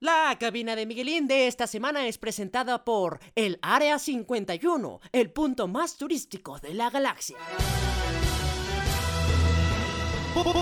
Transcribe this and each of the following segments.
La cabina de Miguelín de esta semana es presentada por el Área 51, el punto más turístico de la galaxia.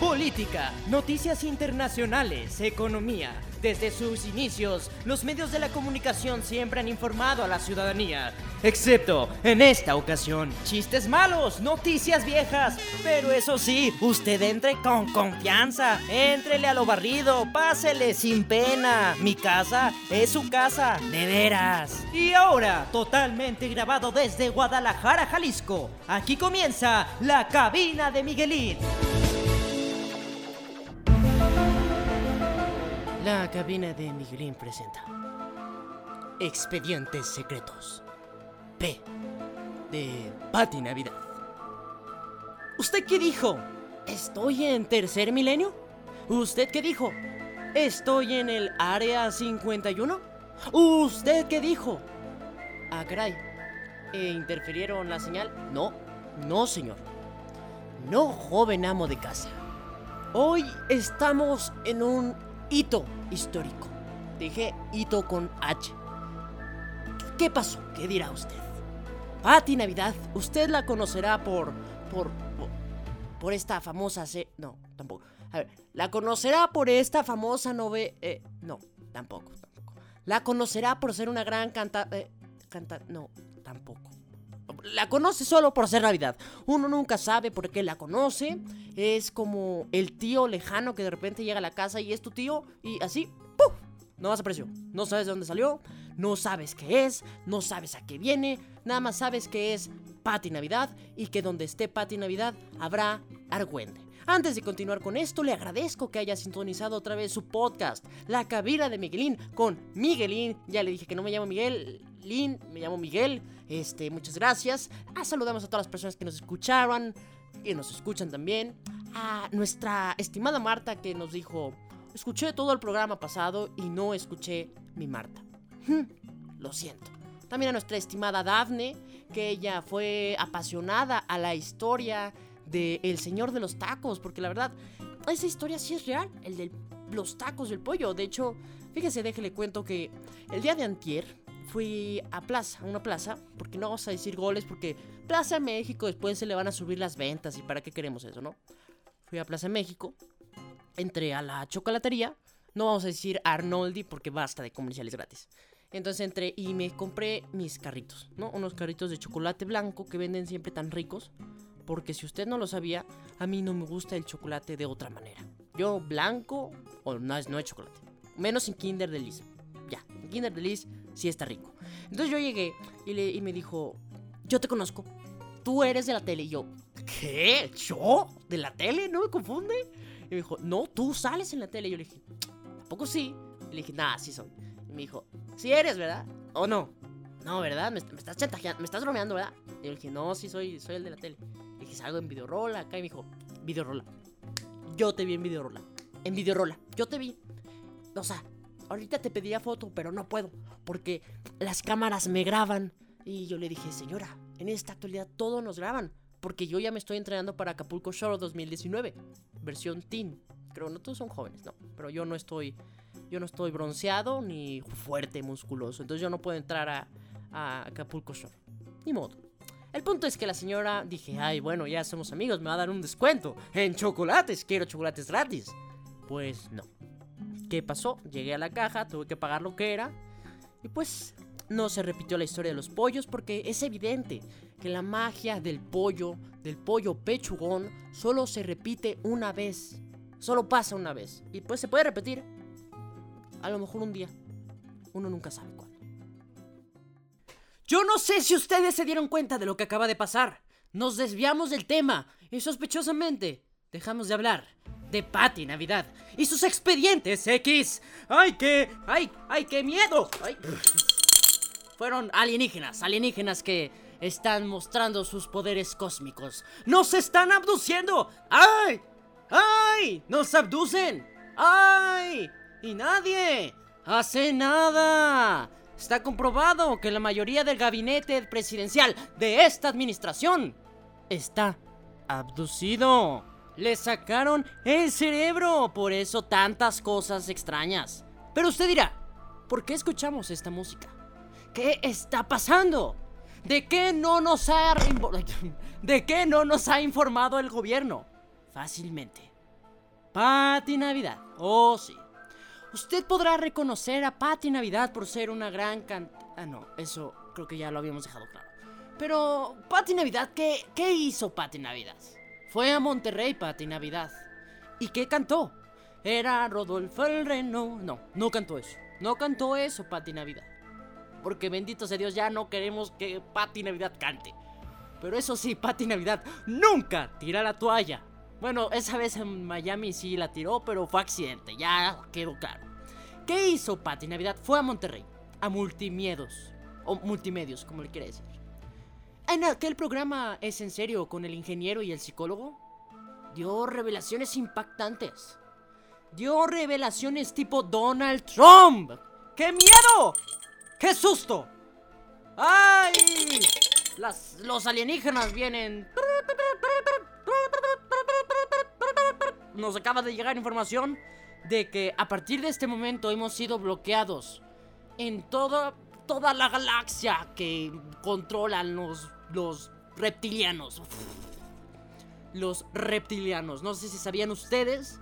Política, noticias internacionales, economía. Desde sus inicios, los medios de la comunicación siempre han informado a la ciudadanía. Excepto en esta ocasión, chistes malos, noticias viejas. Pero eso sí, usted entre con confianza. Éntrele a lo barrido, pásele sin pena. Mi casa es su casa, de veras. Y ahora, totalmente grabado desde Guadalajara, Jalisco. Aquí comienza la cabina de Miguelín. La cabina de Miguelín presenta Expedientes Secretos P de Pati Navidad. ¿Usted qué dijo? ¿Estoy en tercer milenio? ¿Usted qué dijo? ¿Estoy en el área 51? ¿Usted qué dijo? Ah, caray. ¿E ¿Interfirieron la señal? No, no, señor. No, joven amo de casa. Hoy estamos en un hito histórico. Dije hito con H. ¿Qué pasó? ¿Qué dirá usted? Patti Navidad, usted la conocerá por. por. por, esta famosa. Se no, tampoco. A ver, la conocerá por esta famosa novela. Eh, no, tampoco, tampoco. La conocerá por ser una gran canta. Eh. No, tampoco. La conoce solo por ser Navidad. Uno nunca sabe por qué la conoce. Es como el tío lejano que de repente llega a la casa y es tu tío y así, ¡puf! No vas a precio. No sabes de dónde salió, no sabes qué es, no sabes a qué viene, nada más sabes que es Pati Navidad y que donde esté Pati Navidad habrá argüende. Antes de continuar con esto, le agradezco que haya sintonizado otra vez su podcast, La Cabina de Miguelín, con Miguelín. Ya le dije que no me llamo Miguel, Lin, me llamo Miguel. Este, muchas gracias. Ah, saludamos a todas las personas que nos escucharon, que nos escuchan también. A nuestra estimada Marta que nos dijo, escuché todo el programa pasado y no escuché mi Marta. Lo siento. También a nuestra estimada Dafne, que ella fue apasionada a la historia de El Señor de los Tacos, porque la verdad, esa historia sí es real, el de los tacos del pollo. De hecho, fíjese, déjele cuento que el día de antier fui a plaza, a una plaza, porque no vamos a decir goles, porque Plaza México después se le van a subir las ventas y para qué queremos eso, ¿no? Fui a Plaza México, entré a la chocolatería, no vamos a decir Arnoldi porque basta de comerciales gratis. Entonces entré y me compré mis carritos, ¿no? Unos carritos de chocolate blanco que venden siempre tan ricos. Porque si usted no lo sabía, a mí no me gusta el chocolate de otra manera. Yo blanco o no es, no es chocolate. Menos en Kinder Delice. Ya, en Kinder Delice sí está rico. Entonces yo llegué y, me dijo, yo te conozco. Tú eres de la tele. Y yo, ¿qué? ¿Yo? ¿De la tele? ¿No me confunde? Y me dijo, no, tú sales en la tele. Y yo le dije, tampoco sí. Y le dije, nada, sí soy. Y me dijo, sí eres, ¿verdad? ¿O no? No, ¿verdad? Me, estás chantajeando, me estás bromeando, ¿verdad? Y yo le dije, no, sí soy, soy el de la tele. Le dije, salgo en Videorola acá. Y me dijo, Videorola. Yo te vi en Videorola. En Videorola. Yo te vi. O sea, ahorita te pediría foto, pero no puedo. Porque las cámaras me graban. Y yo le dije, señora, en esta actualidad todo nos graban. Porque yo ya me estoy entrenando para Acapulco Shore 2019. Versión teen. Creo, no todos son jóvenes, no. Pero yo no estoy. Yo no estoy bronceado ni fuerte, musculoso. Entonces yo no puedo entrar a, Acapulco Shore. Ni modo. El punto es que la señora dije, ay, bueno, ya somos amigos, me va a dar un descuento en chocolates, quiero chocolates gratis. Pues no. ¿Qué pasó? Llegué a la caja, tuve que pagar lo que era. Y pues no se repitió la historia de los pollos porque es evidente que la magia del pollo, del pollo pechugón, solo se repite una vez. Solo pasa una vez. Y pues se puede repetir. A lo mejor un día. Uno nunca sabe cuándo. Yo no sé si ustedes se dieron cuenta de lo que acaba de pasar. Nos desviamos del tema y sospechosamente dejamos de hablar de Patty Navidad y sus expedientes X. ¡Ay, qué! ¡Ay, ay, qué miedo! Fueron alienígenas, alienígenas que están mostrando sus poderes cósmicos. ¡Nos están abduciendo! ¡Ay! ¡Ay! ¡Nos abducen! ¡Ay! ¡Y nadie hace nada! Está comprobado que la mayoría del gabinete presidencial de esta administración está abducido. Le sacaron el cerebro, por eso tantas cosas extrañas. Pero usted dirá, ¿Por qué escuchamos esta música? ¿Qué está pasando? ¿De qué no nos ha de qué no nos ha informado el gobierno? Fácilmente. Pati Navidad. Oh, sí. Usted podrá reconocer a Pati Navidad por ser una gran can... Ah, no, eso creo que ya lo habíamos dejado claro. Pero, Pati Navidad, ¿qué, ¿qué hizo Pati Navidad? Fue a Monterrey Pati Navidad. ¿Y qué cantó? Era Rodolfo el Reno. No, no cantó eso. No cantó eso Pati Navidad. Porque bendito sea Dios, ya no queremos que Pati Navidad cante. Pero eso sí, Pati Navidad nunca tira la toalla. Bueno, esa vez en Miami sí la tiró, pero fue accidente, ya quedó claro. ¿Qué hizo Pati Navidad? Fue a Monterrey, a Multimiedos, o Multimedios, como le quiere decir. En aquel programa es en serio con el ingeniero y el psicólogo, dio revelaciones impactantes. Dio revelaciones tipo Donald Trump. ¡Qué miedo! ¡Qué susto! ¡Ay! los alienígenas vienen. Nos acaba de llegar información de que a partir de este momento hemos sido bloqueados en toda, toda la galaxia que controlan los, los reptilianos. Los reptilianos. No sé si sabían ustedes,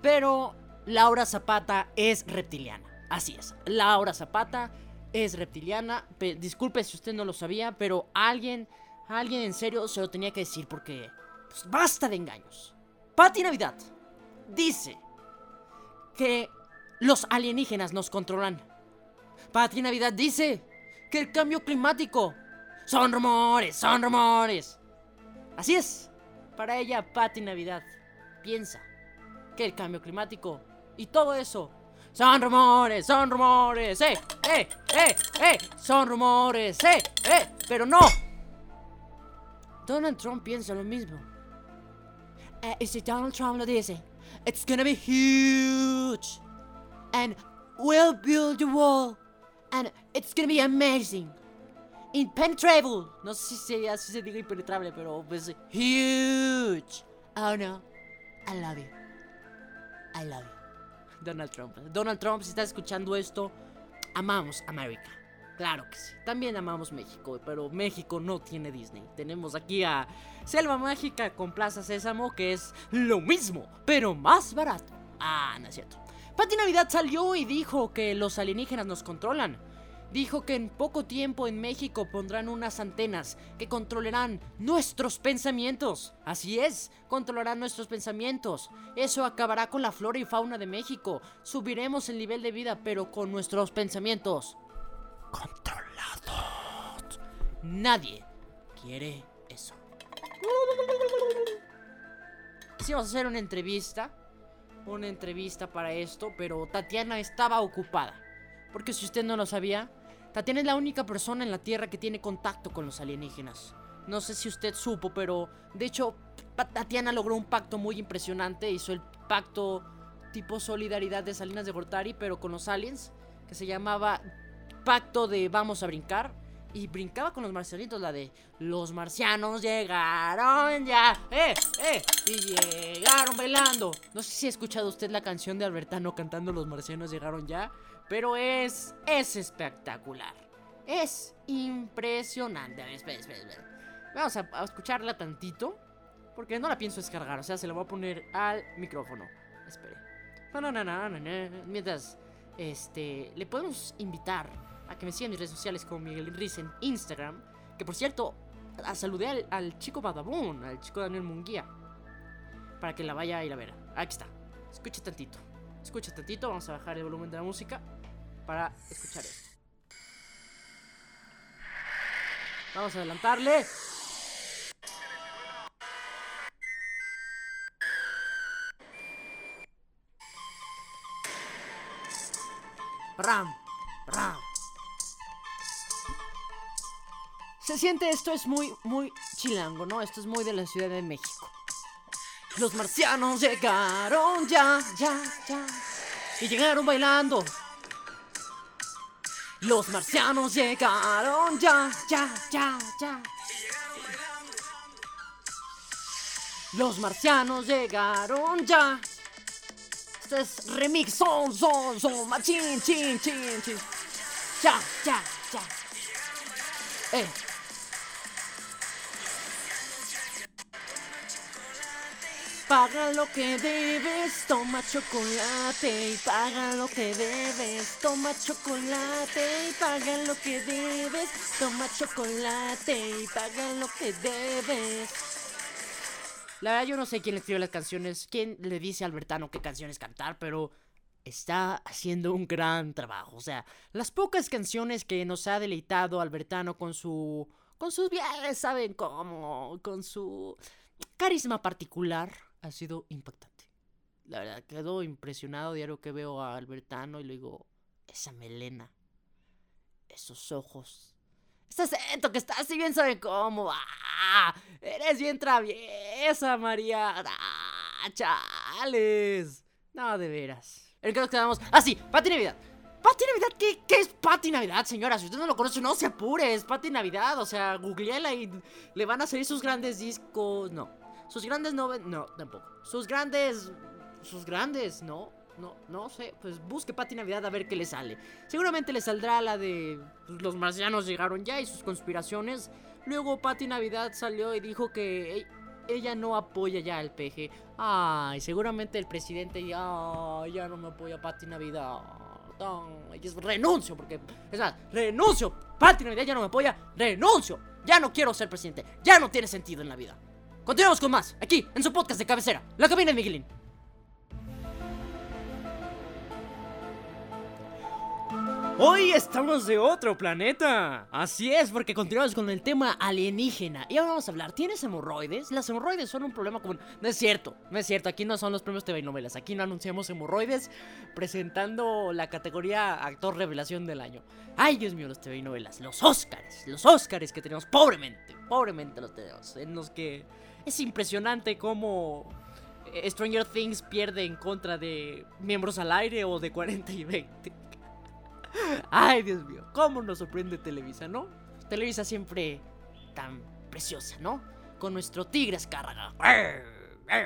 pero Laura Zapata es reptiliana. Así es, Laura Zapata es reptiliana. disculpe si usted no lo sabía, pero alguien, alguien en serio se lo tenía que decir porque pues, basta de engaños. Pati Navidad dice que los alienígenas nos controlan. Pati Navidad dice que el cambio climático son rumores, son rumores. Así es. Para ella, Pati Navidad piensa que el cambio climático y todo eso son rumores, son rumores, eh, eh, eh, eh, son rumores, eh, eh, pero no. Donald Trump piensa lo mismo. Eh, y si Donald Trump lo dice, it's gonna be huge. And we'll build the wall. And it's gonna be amazing. Impenetrable. No sé si así se diga impenetrable, pero pues huge. Oh no. I love you. I love you. Donald Trump. Donald Trump, si estás escuchando esto, amamos América. Claro que sí. También amamos México, pero México no tiene Disney. Tenemos aquí a Selva Mágica con Plaza Sésamo, que es lo mismo, pero más barato. Ah, no es cierto. Pati Navidad salió y dijo que los alienígenas nos controlan dijo que en poco tiempo en México pondrán unas antenas que controlarán nuestros pensamientos. Así es, controlarán nuestros pensamientos. Eso acabará con la flora y fauna de México. Subiremos el nivel de vida, pero con nuestros pensamientos. Controlados. Nadie quiere eso. Hicimos hacer una entrevista. Una entrevista para esto, pero Tatiana estaba ocupada. Porque si usted no lo sabía, Tatiana es la única persona en la Tierra que tiene contacto con los alienígenas. No sé si usted supo, pero de hecho Tatiana logró un pacto muy impresionante. Hizo el pacto tipo solidaridad de Salinas de Gortari, pero con los aliens, que se llamaba Pacto de Vamos a Brincar. Y brincaba con los marcianitos, la de Los marcianos llegaron ya, eh, eh, y llegaron bailando. No sé si ha escuchado usted la canción de Albertano cantando Los marcianos llegaron ya. Pero es, es espectacular. Es impresionante. A ver, espera, espera. Vamos a, escucharla tantito. Porque no la pienso descargar. O sea, se la voy a poner al micrófono. Espere. Mientras, este, le podemos invitar a que me sigan mis redes sociales como Miguel Riz en Instagram. Que por cierto, saludé al, chico Badabun, al chico Daniel Munguía. Para que la vaya a ir a ver. Aquí está. Escuche tantito. Escucha tantito. Vamos a bajar el volumen de la música para escuchar esto. Vamos a adelantarle. Ram, ram. Se siente esto es muy, muy chilango, ¿no? Esto es muy de la Ciudad de México. Los marcianos llegaron ya, ya, ya. Y llegaron bailando. Los marcianos llegaron ya, ya, ya, ya. Los marcianos llegaron ya. Este es remix, son, son, son, machín, chin, chin, chin. Ya, ya, ya. Eh. Paga lo que debes, toma chocolate y paga lo que debes, toma chocolate y paga lo que debes, toma chocolate y paga lo que debes. La verdad yo no sé quién le escribe las canciones, quién le dice a Albertano qué canciones cantar, pero está haciendo un gran trabajo. O sea, las pocas canciones que nos ha deleitado Albertano con su con sus viajes, saben cómo, con su carisma particular ha sido impactante. La verdad, quedo impresionado diario que veo a Albertano y le digo, esa melena, esos ojos, ese acento que está así bien sabe cómo. ¡Ah! Eres bien traviesa, María. ¡Ah, chales! No, de veras. El que nos quedamos. Ah, sí, Pati Navidad. Pati Navidad, ¿qué, ¿qué es Pati Navidad, señora? Si usted no lo conoce, no se apure. Es Pati Navidad. O sea, googleela y le van a salir sus grandes discos. No. Sus grandes novelas. No, tampoco. Sus grandes. Sus grandes, no. No, no sé. Pues busque Pati Navidad a ver qué le sale. Seguramente le saldrá la de. pues, los marcianos llegaron ya y sus conspiraciones. Luego Pati Navidad salió y dijo que e- ella no apoya ya al PG. Ay, seguramente el presidente ya, ya no me apoya Pati Navidad. Ay, es- renuncio, porque. Es más, renuncio. Pati Navidad ya no me apoya. Renuncio. Ya no quiero ser presidente. Ya no tiene sentido en la vida. Continuamos con más, aquí, en su podcast de cabecera, La Cabina de Miguelín. Hoy estamos de otro planeta. Así es, porque continuamos con el tema alienígena. Y ahora vamos a hablar, ¿tienes hemorroides? Las hemorroides son un problema común. No es cierto, no es cierto. Aquí no son los premios TV novelas. Aquí no anunciamos hemorroides presentando la categoría actor revelación del año. Ay, Dios mío, los TV novelas. Los Óscares. Los Óscares que tenemos pobremente. Pobremente los tenemos. En los que es impresionante cómo eh, Stranger Things pierde en contra de miembros al aire o de 40 y 20. Ay, Dios mío, cómo nos sorprende Televisa, ¿no? Televisa siempre tan preciosa, ¿no? Con nuestro tigre escárraga.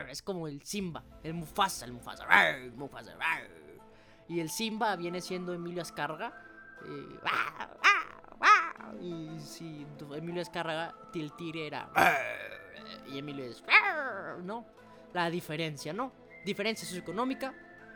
Es como el Simba, el Mufasa, el Mufasa. Mufasa. Y el Simba viene siendo Emilio Azcárraga. eh, Y si Emilio Azcárraga, el tigre era. Y Emilio es. ¿No? La diferencia, ¿no? Diferencia socioeconómica.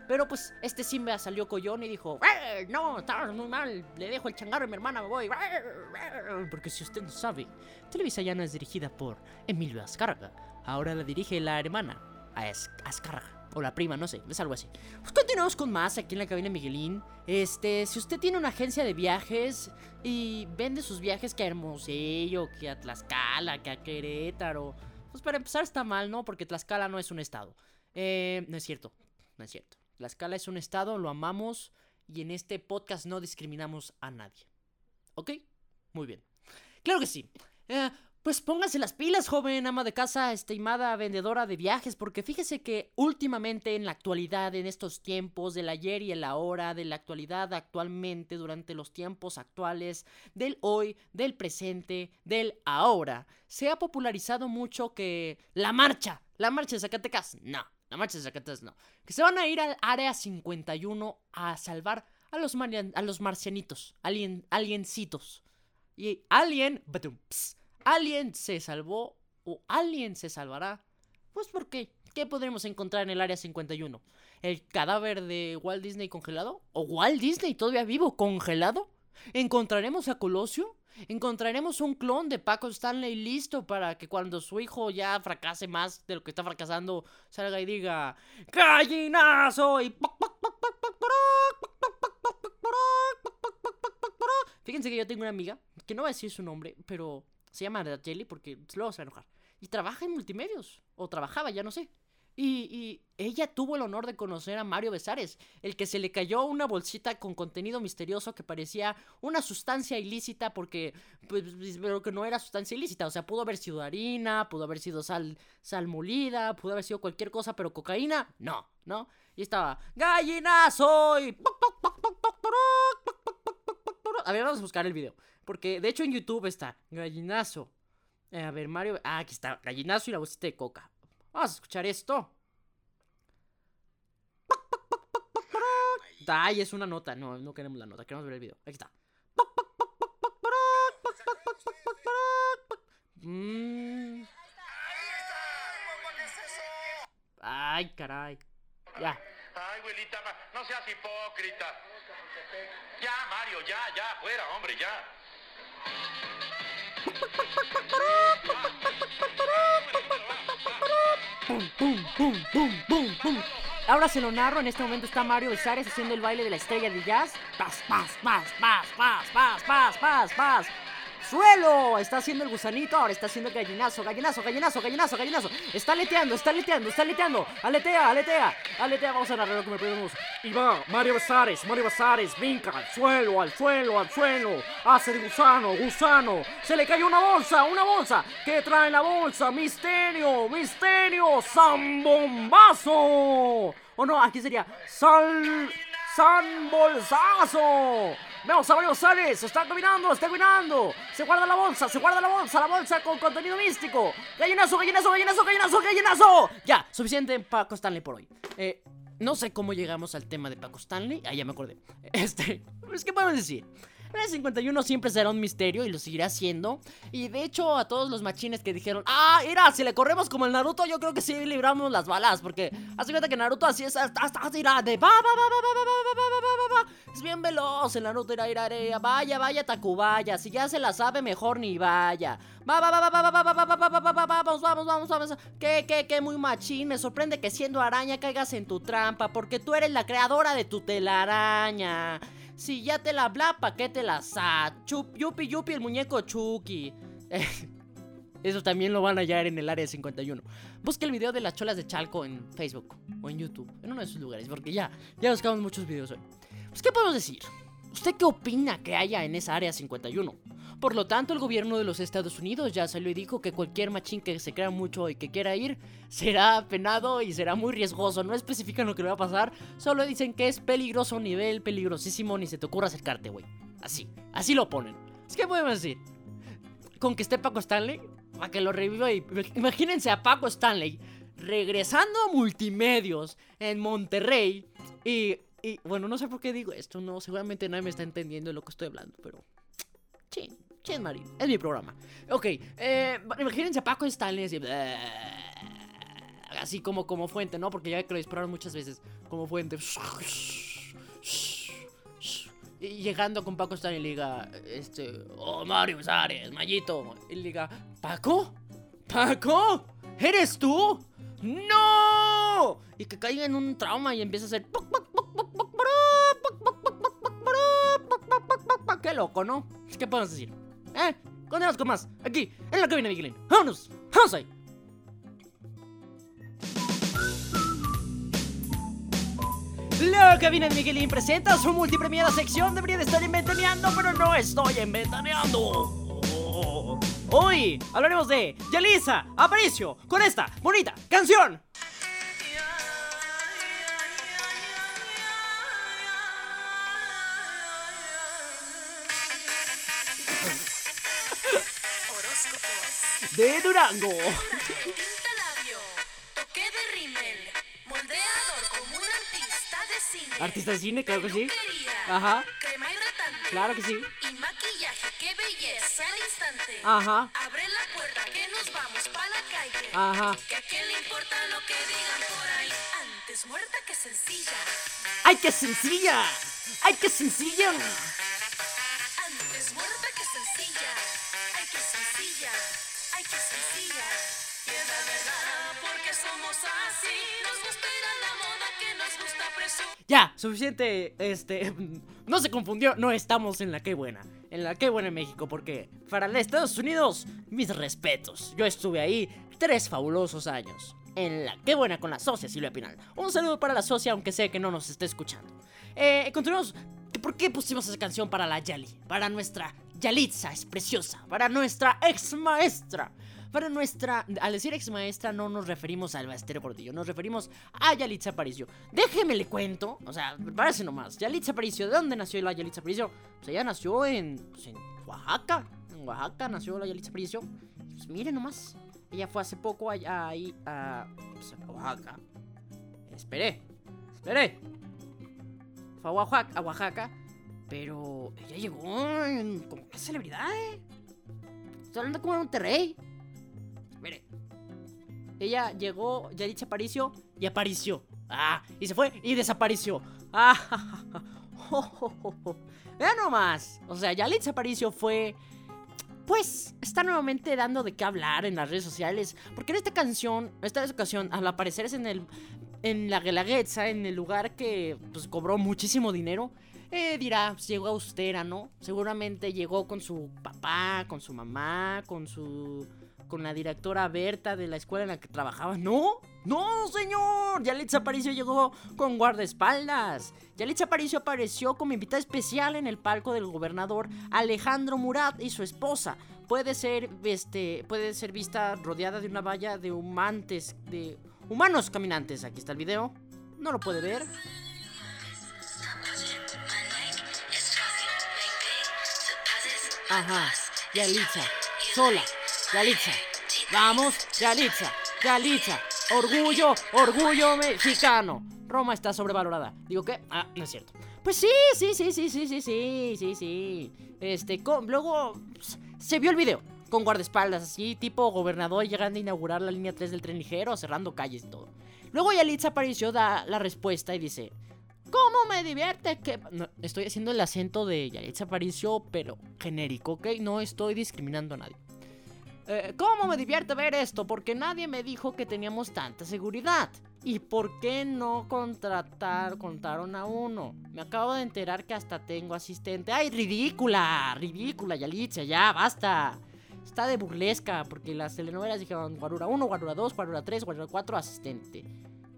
Pero pues este Simba salió collón y dijo, "Rar, no, está muy mal, le dejo el changarro a mi hermana, me voy. Rar, rar". Porque si usted no sabe, Televisa no es dirigida por Emilio Azcárraga, ahora la dirige la hermana, Az- Azcárraga, o la prima, no sé, es algo así. Pues continuamos con más aquí en la cabina Miguelín. Este, si usted tiene una agencia de viajes y vende sus viajes que a Hermosillo, que a Tlaxcala, que a Querétaro, pues para empezar está mal, ¿no? Porque Tlaxcala no es un estado. Eh, no es cierto, no es cierto. Tlaxcala es un estado, lo amamos y en este podcast no discriminamos a nadie. ¿Ok? Muy bien. Claro que sí. Eh, pues pónganse las pilas, joven ama de casa, estimada vendedora de viajes, porque fíjese que últimamente en la actualidad, en estos tiempos, del ayer y el ahora, de la actualidad actualmente, durante los tiempos actuales, del hoy, del presente, del ahora, se ha popularizado mucho que la marcha, la marcha de Zacatecas, no, marcha de Zacatecas no, que se van a ir al área 51 a salvar a los, a los marcianitos, alien, aliencitos. Y alguien, batum, ps, alguien se salvó o alguien se salvará. Pues ¿por qué? ¿Qué podremos encontrar en el área 51? ¿El cadáver de Walt Disney congelado? ¿O Walt Disney todavía vivo congelado? ¿Encontraremos a Colosio? ¿Encontraremos un clon de Paco Stanley listo para que cuando su hijo ya fracase más de lo que está fracasando, salga y diga ¡Gallinazo! y Fíjense que yo tengo una amiga, que no va a decir su nombre, pero se llama Jelly porque luego se va a enojar. Y trabaja en multimedios, o trabajaba, ya no sé. Y, y ella tuvo el honor de conocer a Mario Besares, el que se le cayó una bolsita con contenido misterioso que parecía una sustancia ilícita porque, pues, pero que no era sustancia ilícita. O sea, pudo haber sido harina, pudo haber sido sal, sal molida, pudo haber sido cualquier cosa, pero cocaína, no, ¿no? Y estaba, gallinazo y... A ver, vamos a buscar el video. Porque de hecho en YouTube está gallinazo. Eh, a ver, Mario. Ah, aquí está. Gallinazo y la bolsita de coca. Vamos a escuchar esto. Ay, es una nota. No, no queremos la nota, queremos ver el video. Aquí está. Mm. Ay, caray. Ya. Ay, abuelita, no seas hipócrita. Ya, Mario, ya, ya, fuera, hombre, ya. Ahora se lo narro, en este momento está Mario Besares haciendo el baile de la estrella de jazz. Paz, paz, paz, paz, paz, paz, paz, paz, paz. ¡Suelo! Está haciendo el gusanito, ahora está haciendo el gallinazo, gallinazo, gallinazo, gallinazo, gallinazo. Está aleteando, está aleteando, está aleteando. Aletea, aletea, aletea. Vamos a narrar lo que me pedimos. Va, Mario Besares, Mario Besares, brinca al suelo, al suelo, al suelo. Hace el gusano, gusano. Se le cayó una bolsa, una bolsa. ¿Qué trae la bolsa? Misterio, misterio, zambombazo. O no, aquí sería sal, bolsazo. Vemos a Mario González, está caminando, está caminando. Se guarda la bolsa, se guarda la bolsa, la bolsa con contenido místico. Gallinazo, gallinazo, gallinazo, gallinazo, gallinazo. Ya, suficiente Paco Stanley por hoy. Eh, no sé cómo llegamos al tema de Paco Stanley. Ah, ya me acordé. Este, pues, ¿qué podemos decir? El 51 siempre será un misterio y lo seguirá siendo. Y de hecho, a todos los machines que dijeron, ah, mira, si le corremos como el Naruto, yo creo que sí libramos las balas. Porque hace cuenta que Naruto así es, hasta, hasta, irá de va, va, va, va, va, va, va, va, va, Es bien veloz el Naruto, irá, irá, irá, vaya, vaya, Takubaya. Si ya se la sabe, mejor ni vaya. Va, va, va, va, va, va, va, va, va, va, va, va, vamos, vamos, vamos, vamos. Que, que, que muy machín. Me sorprende que siendo araña caigas en tu trampa. Porque tú eres la creadora de tu telaraña. Si ya te la bla, ¿pa' qué te la sa? Chup, yupi, yupi, el muñeco Chucky. Eso también lo van a hallar en el área 51. Busque el video de las cholas de Chalco en Facebook o en YouTube, en uno de esos lugares, porque ya, ya buscamos muchos videos hoy. Pues, ¿qué podemos decir? ¿Usted qué opina que haya en esa área 51? Por lo tanto, el gobierno de los Estados Unidos ya salió y dijo que cualquier machín que se crea mucho y que quiera ir será penado y será muy riesgoso. No especifican lo que le va a pasar, solo dicen que es peligroso, nivel peligrosísimo, ni se te ocurra acercarte, güey. Así, así lo ponen. Es que podemos decir, con que esté Paco Stanley, para que lo reviva y imagínense a Paco Stanley regresando a multimedios en Monterrey y, y bueno, no sé por qué digo esto, no, seguramente nadie me está entendiendo de lo que estoy hablando, pero... Chin. Chen Marín, es mi programa. Ok, eh, imagínense a Paco Stanley así, así como, como fuente, ¿no? Porque ya que lo dispararon muchas veces como fuente. Y llegando con Paco Stanley y diga, este, oh Mario Sares, Mayito. Y le diga, ¿Paco? ¿Paco? ¿Eres tú? ¡No! Y que caiga en un trauma y empieza a hacer. Qué loco, ¿no? ¿Qué podemos decir? ¿Eh? Continuamos con más. Aquí, en la cabina de Miguelín. ¡Vámonos! ¡Vamos ahí! La cabina de Miguelín presenta su multipremiada sección. Debería de estar inventaneando, pero no estoy inventaneando. Hoy hablaremos de Yalisa Aparicio con esta bonita canción. De Durango. Artista de cine, claro que sí. Ajá. Crema hidratante. Claro que sí. Y maquillaje, qué belleza al instante. Ajá. Abre la puerta que nos vamos para la calle. Ajá. Que a quién le importa lo que digan por ahí. Antes muerta que sencilla. ¡Ay, qué sencilla! ¡Ay, qué sencilla! Suficiente. Este. No se confundió. No estamos en la que buena. En la que buena en México, porque para los Estados Unidos, mis respetos. Yo estuve ahí tres fabulosos años. En la que buena con la socia Silvia Pinal. Un saludo para la socia, aunque sé que no nos esté escuchando. Eh, continuamos. ¿Por qué pusimos esa canción para la Yali? Para nuestra Yalitza es preciosa, para nuestra ex maestra. Para nuestra. Al decir ex maestra, no nos referimos al Bastero Gordillo, nos referimos a Yalitza Aparicio. Déjeme le cuento, o sea, parece nomás. Yalitza Aparicio, ¿de dónde nació la Yalitza Aparicio? Pues ella nació en, pues, en Oaxaca. En Oaxaca nació la Yalitza Aparicio. Pues miren nomás. Ella fue hace poco allá ahí a, pues, a Oaxaca. Esperé, esperé. fue a Oaxaca, a Oaxaca pero ella llegó como una celebridad, ¿eh? Estoy hablando como en Monterrey. Mire. Ella llegó, Yalitza Aparicio, y apareció. Ah, y se fue y desapareció. Ah, Vean nomás. O sea, Yalitza Aparicio fue. Pues está nuevamente dando de qué hablar en las redes sociales. Porque en esta canción, esta ocasión, al aparecer es en el. En la Guelaguetza, en el lugar que pues, cobró muchísimo dinero. Eh, dirá, pues, llegó austera, ¿no? Seguramente llegó con su papá, con su mamá, con su con la directora Berta de la escuela en la que trabajaba. No, no, señor. Yalitza Aparicio llegó con guardaespaldas. Yalitza Aparicio apareció como invitada especial en el palco del gobernador Alejandro Murat y su esposa. Puede ser, este, puede ser vista rodeada de una valla de humantes, de humanos caminantes. Aquí está el video. No lo puede ver. Ajá, Yalitza, sola, Yalitza. Vamos, Yalitza, Yalitza. Orgullo, orgullo mexicano. Roma está sobrevalorada. ¿Digo qué? Ah, no es cierto. Pues sí, sí, sí, sí, sí, sí, sí, sí, sí. Este, luego pues, se vio el video con guardaespaldas, así, tipo gobernador llegando a inaugurar la línea 3 del tren ligero, cerrando calles y todo. Luego Yalitza apareció, da la respuesta y dice: ¿Cómo me divierte que.? estoy haciendo el acento de Yalitza Aparicio, pero genérico, ¿ok? No estoy discriminando a nadie. Eh, ¿Cómo me divierte ver esto? Porque nadie me dijo que teníamos tanta seguridad. ¿Y por qué no contratar, contaron a uno? Me acabo de enterar que hasta tengo asistente. ¡Ay, ridícula! Ridícula, Yalitza, ya, basta. Está de burlesca, porque las telenovelas dijeron Guarura 1, Guarura 2, Guarura 3, Guarura 4, asistente.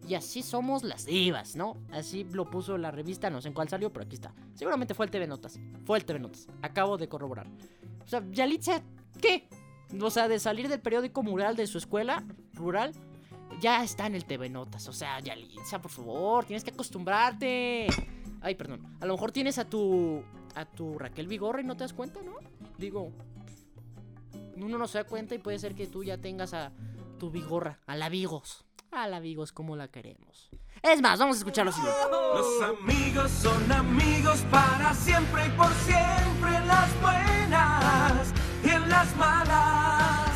Y así somos las divas, ¿no? Así lo puso la revista, no sé en cuál salió, pero aquí está. Seguramente fue el TV Notas. Fue el TV Notas. Acabo de corroborar. O sea, Yalitza, ¿qué? O sea, de salir del periódico mural de su escuela rural, ya está en el TV Notas. O sea, Yalitza, por favor, tienes que acostumbrarte. Ay, perdón. A lo mejor tienes a tu. a tu Raquel Vigorra y no te das cuenta, ¿no? Digo. Uno no se da cuenta y puede ser que tú ya tengas a tu Vigorra, a la Vigos a la amigos como la queremos. Es más, vamos a escuchar lo siguiente. Los amigos son amigos para siempre y por siempre las buenas las malas.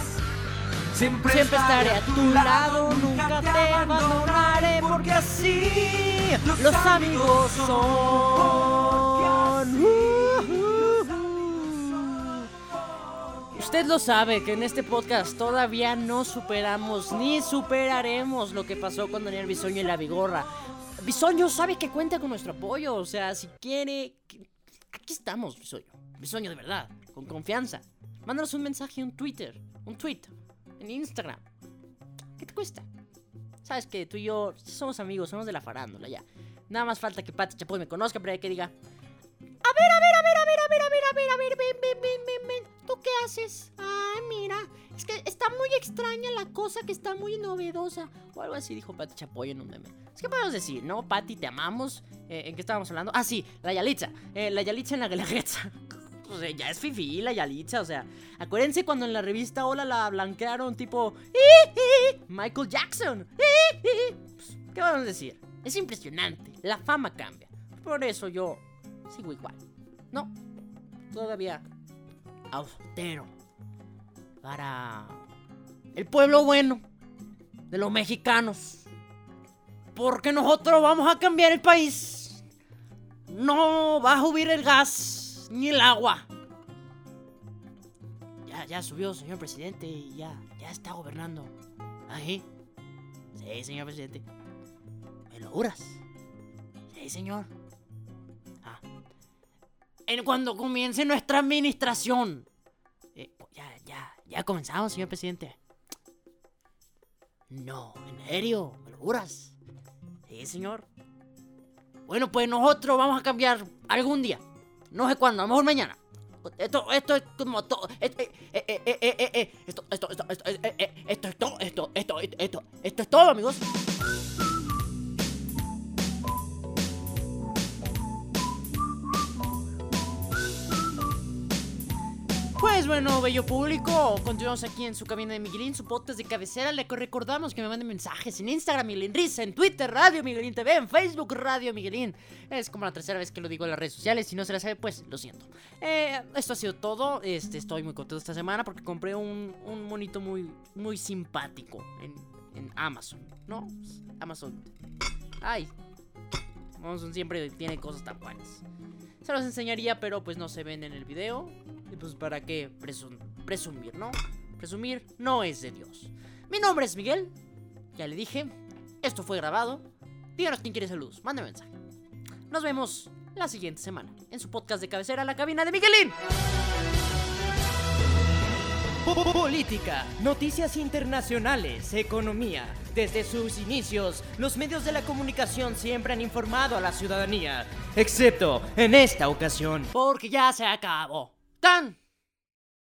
Siempre, estaré a tu lado, nunca te abandonaré porque así los amigos son. Usted lo sabe que en este podcast todavía no superamos ni superaremos lo que pasó con Daniel Bisoño y la Vigorra. Bisoño sabe que cuenta con nuestro apoyo, o sea, si quiere... Aquí estamos, Bisoño. Bisoño de verdad, con confianza. Mándanos un mensaje, un Twitter, un tweet, en Instagram. ¿Qué te cuesta? Sabes que tú y yo somos amigos, somos de la farándula ya. Nada más falta que Pati Chapoy me conozca, hay que diga... A ver, a ver, a ver, a ver, a ver, a ver, a ver, a ver, ven, ven, ven, ven, ven. ¿Tú qué haces? Ay, mira, es que está muy extraña la cosa que está muy novedosa. O algo así dijo Pati Chapoy en un meme. Es que podemos decir, ¿no? Pati, te amamos. Eh, ¿En qué estábamos hablando? Ah, sí, la Yalitza. Eh, la Yalitza en la Guelaguetza. O sea, ya es fifi la Yalitza, o sea, acuérdense cuando en la revista Hola la blanquearon tipo Michael Jackson. Pues, ¿Qué vamos a decir? Es impresionante, la fama cambia. Por eso yo sigo igual. No, todavía austero para el pueblo bueno de los mexicanos. Porque nosotros vamos a cambiar el país. No va a subir el gas ni el agua. Ya, ya subió, señor presidente, y ya, ya está gobernando. Ahí. Sí, señor presidente. ¿Me lo juras? Sí, señor en cuando comience nuestra administración. Eh, pues ya, ya, ya comenzamos, señor presidente. No, en serio, ¿me lo juras? Sí, señor. Bueno, pues nosotros vamos a cambiar algún día. No sé cuándo, a lo mejor mañana. Esto, esto es como todo. Esto, esto, esto, esto, esto, esto es todo, esto, esto, esto, esto es todo, amigos. Pues bueno, bello público, continuamos aquí en su cabina de Miguelín, su podcast de cabecera. Le recordamos que me manden mensajes en Instagram, Miguelín Risa, en Twitter, Radio Miguelín TV, en Facebook, Radio Miguelín. Es como la tercera vez que lo digo en las redes sociales. Si no se la sabe, pues lo siento. Eh, esto ha sido todo. Este, estoy muy contento esta semana porque compré un, monito muy, muy simpático en Amazon, ¿no? Amazon. Ay, Amazon siempre tiene cosas tan buenas. Se los enseñaría, pero pues no se ven en el video. Y pues para qué presum- presumir, ¿no? Presumir no es de Dios. Mi nombre es Miguel. Ya le dije. Esto fue grabado. Díganos quién quiere saludos. Mande mensaje. Nos vemos la siguiente semana en su podcast de cabecera, La Cabina de Miguelín. Po- Política, noticias internacionales, economía. Desde sus inicios, los medios de la comunicación siempre han informado a la ciudadanía, excepto en esta ocasión. Porque ya se acabó. ¡Tan!